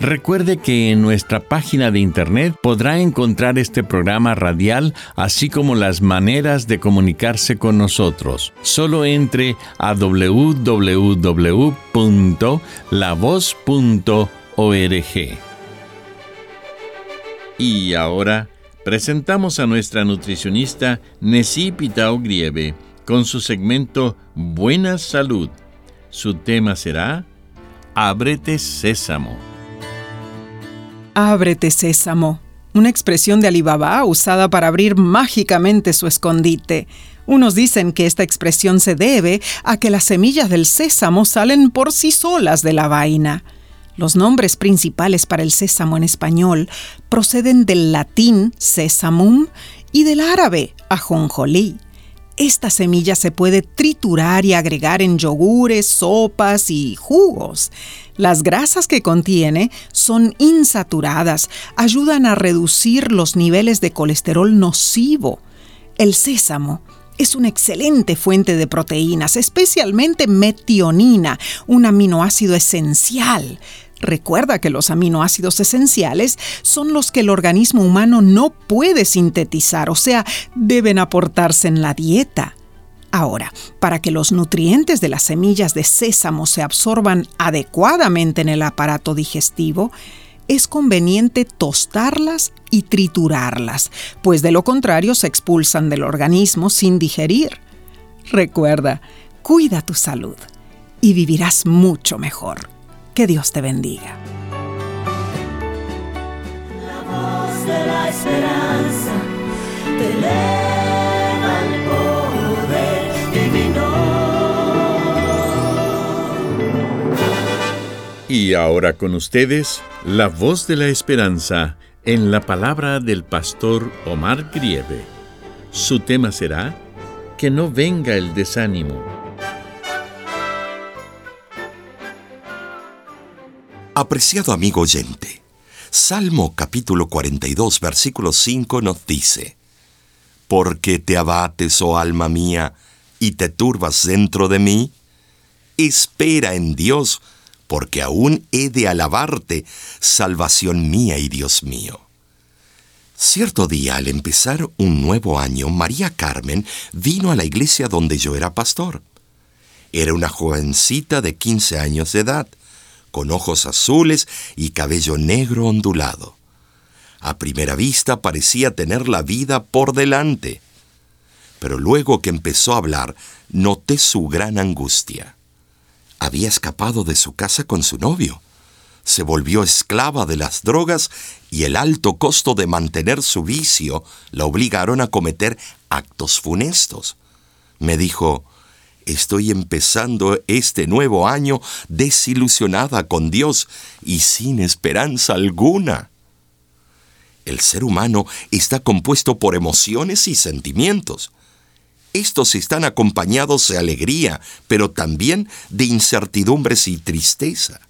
Recuerde que en nuestra página de internet podrá encontrar este programa radial, así como las maneras de comunicarse con nosotros. Solo entre a www.lavoz.org. Y ahora presentamos a nuestra nutricionista Nessie Pitao Grieve con su segmento Buena Salud. Su tema será Ábrete Sésamo. Ábrete sésamo, una expresión de Alibaba usada para abrir mágicamente su escondite. Unos dicen que esta expresión se debe a que las semillas del sésamo salen por sí solas de la vaina. Los nombres principales para el sésamo en español proceden del latín sesamum y del árabe ajonjolí. Esta semilla se puede triturar y agregar en yogures, sopas y jugos. Las grasas que contiene son insaturadas, ayudan a reducir los niveles de colesterol nocivo. El sésamo es una excelente fuente de proteínas, especialmente metionina, un aminoácido esencial. Recuerda que los aminoácidos esenciales son los que el organismo humano no puede sintetizar, o sea, deben aportarse en la dieta. Ahora, para que los nutrientes de las semillas de sésamo se absorban adecuadamente en el aparato digestivo, es conveniente tostarlas y triturarlas, pues de lo contrario se expulsan del organismo sin digerir. Recuerda, cuida tu salud y vivirás mucho mejor. Que Dios te bendiga. La voz de la esperanza te eleva el poder. Y ahora con ustedes, la voz de la esperanza en la palabra del pastor Omar Grieve. Su tema será Que no venga el desánimo. Apreciado amigo oyente, Salmo capítulo 42, versículo 5 nos dice, Porque te abates, oh alma mía, y te turbas dentro de mí, espera en Dios, porque aún he de alabarte, salvación mía y Dios mío. Cierto día, al empezar un nuevo año, María Carmen vino a la iglesia donde yo era pastor. Era una jovencita de 15 años de edad con ojos azules y cabello negro ondulado. A primera vista parecía tener la vida por delante, pero luego que empezó a hablar, noté su gran angustia. Había escapado de su casa con su novio. Se volvió esclava de las drogas y el alto costo de mantener su vicio la obligaron a cometer actos funestos. Me dijo, Estoy empezando este nuevo año desilusionada con Dios y sin esperanza alguna. El ser humano está compuesto por emociones y sentimientos. Estos están acompañados de alegría, pero también de incertidumbres y tristeza.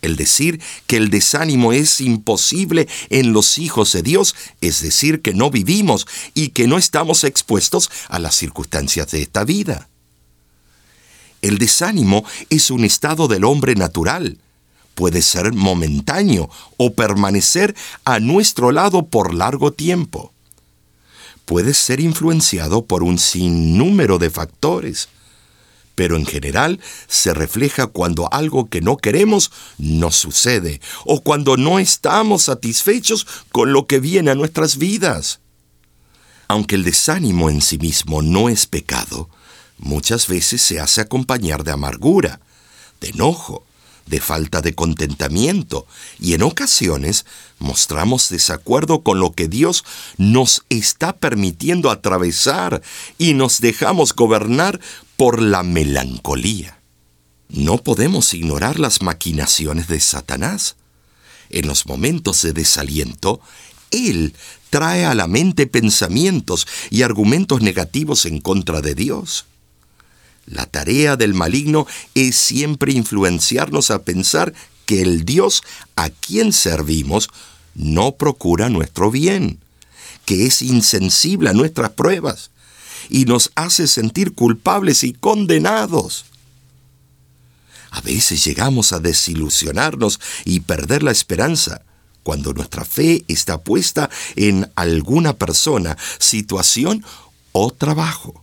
El decir que el desánimo es imposible en los hijos de Dios es decir que no vivimos y que no estamos expuestos a las circunstancias de esta vida. El desánimo es un estado del hombre natural. Puede ser momentáneo o permanecer a nuestro lado por largo tiempo. Puede ser influenciado por un sinnúmero de factores, pero en general se refleja cuando algo que no queremos no sucede o cuando no estamos satisfechos con lo que viene a nuestras vidas. Aunque el desánimo en sí mismo no es pecado, Muchas veces se hace acompañar de amargura, de enojo, de falta de contentamiento y en ocasiones mostramos desacuerdo con lo que Dios nos está permitiendo atravesar y nos dejamos gobernar por la melancolía. No podemos ignorar las maquinaciones de Satanás. En los momentos de desaliento, Él trae a la mente pensamientos y argumentos negativos en contra de Dios. La tarea del maligno es siempre influenciarnos a pensar que el Dios a quien servimos no procura nuestro bien, que es insensible a nuestras pruebas y nos hace sentir culpables y condenados. A veces llegamos a desilusionarnos y perder la esperanza cuando nuestra fe está puesta en alguna persona, situación o trabajo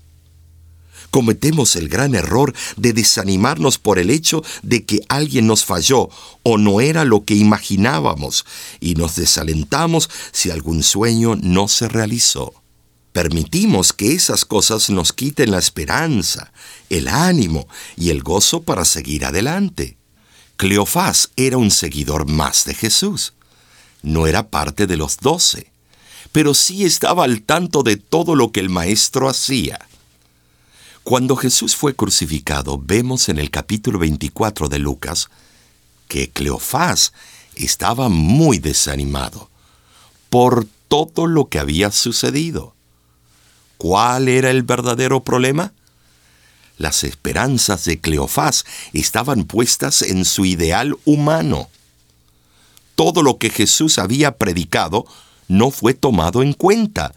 cometemos el gran error de desanimarnos por el hecho de que alguien nos falló o no era lo que imaginábamos y nos desalentamos si algún sueño no se realizó. Permitimos que esas cosas nos quiten la esperanza, el ánimo y el gozo para seguir adelante. Cleofás era un seguidor más de Jesús. No era parte de los doce, pero sí estaba al tanto de todo lo que el Maestro hacía. Cuando Jesús fue crucificado, vemos en el capítulo 24 de Lucas que Cleofás estaba muy desanimado por todo lo que había sucedido. ¿Cuál era el verdadero problema? Las esperanzas de Cleofás estaban puestas en su ideal humano. Todo lo que Jesús había predicado no fue tomado en cuenta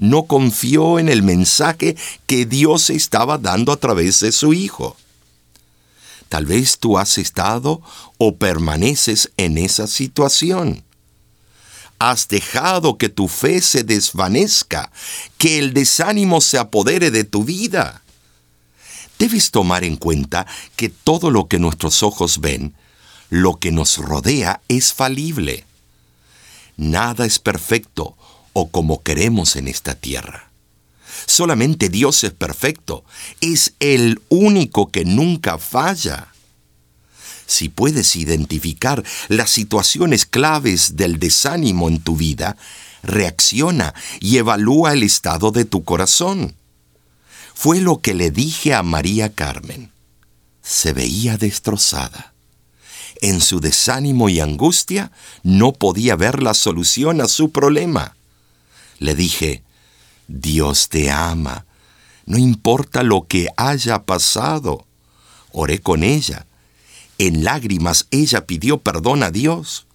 no confió en el mensaje que Dios estaba dando a través de su Hijo. Tal vez tú has estado o permaneces en esa situación. Has dejado que tu fe se desvanezca, que el desánimo se apodere de tu vida. Debes tomar en cuenta que todo lo que nuestros ojos ven, lo que nos rodea, es falible. Nada es perfecto, o como queremos en esta tierra. Solamente Dios es perfecto, es el único que nunca falla. Si puedes identificar las situaciones claves del desánimo en tu vida, reacciona y evalúa el estado de tu corazón. Fue lo que le dije a María Carmen. Se veía destrozada. En su desánimo y angustia no podía ver la solución a su problema. Le dije, Dios te ama, no importa lo que haya pasado. Oré con ella. En lágrimas ella pidió perdón a Dios.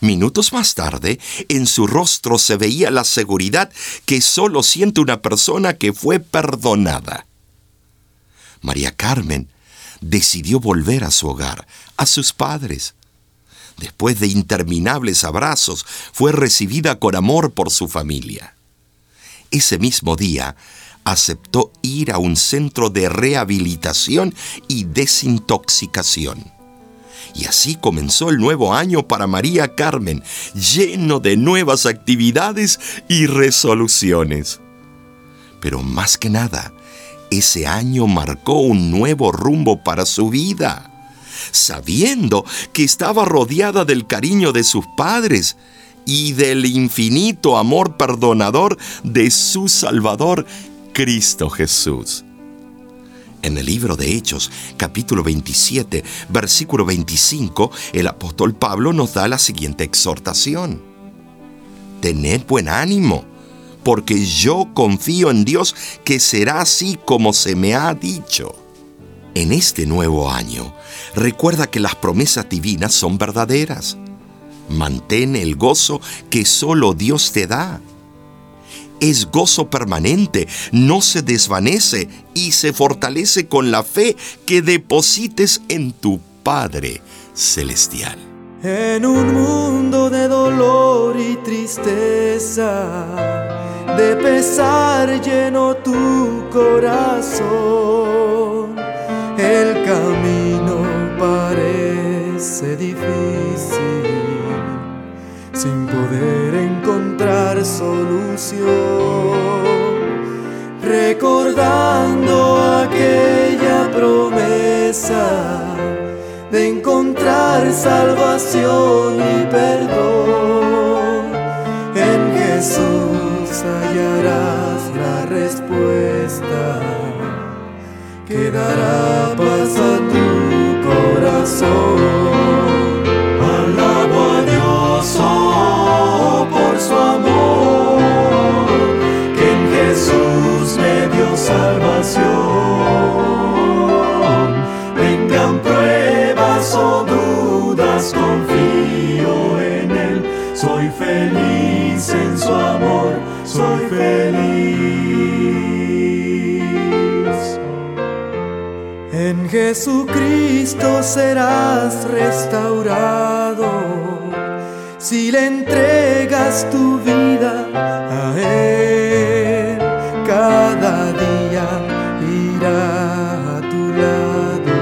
Minutos más tarde, en su rostro se veía la seguridad que solo siente una persona que fue perdonada. María Carmen decidió volver a su hogar, a sus padres. Después de interminables abrazos, fue recibida con amor por su familia. Ese mismo día, aceptó ir a un centro de rehabilitación y desintoxicación. Y así comenzó el nuevo año para María Carmen, lleno de nuevas actividades y resoluciones. Pero más que nada, ese año marcó un nuevo rumbo para su vida sabiendo que estaba rodeada del cariño de sus padres y del infinito amor perdonador de su Salvador, Cristo Jesús. En el libro de Hechos, capítulo 27, versículo 25, el apóstol Pablo nos da la siguiente exhortación. Tened buen ánimo, porque yo confío en Dios que será así como se me ha dicho. En este nuevo año, recuerda que las promesas divinas son verdaderas. Mantén el gozo que solo Dios te da. Es gozo permanente, no se desvanece y se fortalece con la fe que deposites en tu Padre Celestial. En un mundo de dolor y tristeza, de pesar lleno tu corazón poder encontrar solución. recordando aquella promesa de encontrar salvación y perdón. En Jesús hallarás la respuesta que dará Jesucristo serás restaurado si le entregas tu vida a Él. Cada día irá a tu lado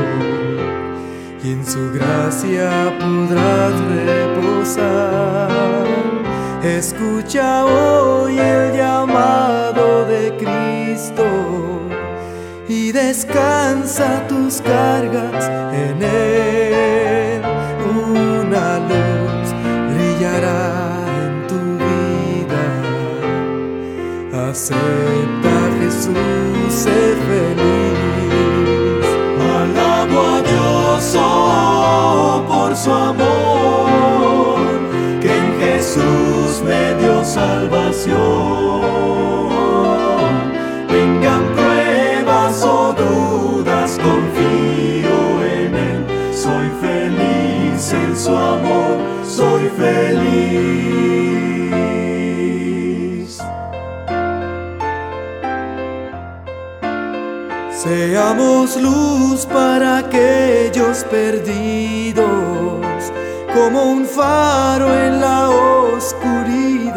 y en su gracia podrás reposar. Escucha hoy el llamado de Cristo y descansa tus cargas en Él. Una luz brillará en tu vida. Acepta a Jesús, sé feliz. Alabo a Dios oh, por su amor, como un faro en la oscuridad,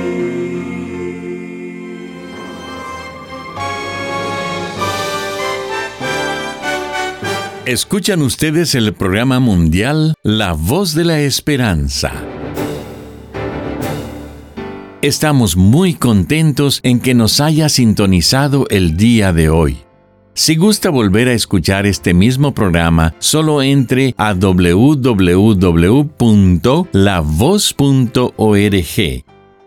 Escuchan ustedes el programa mundial La Voz de la Esperanza. Estamos muy contentos en que nos haya sintonizado el día de hoy. Si gusta volver a escuchar este mismo programa, solo entre a www.lavoz.org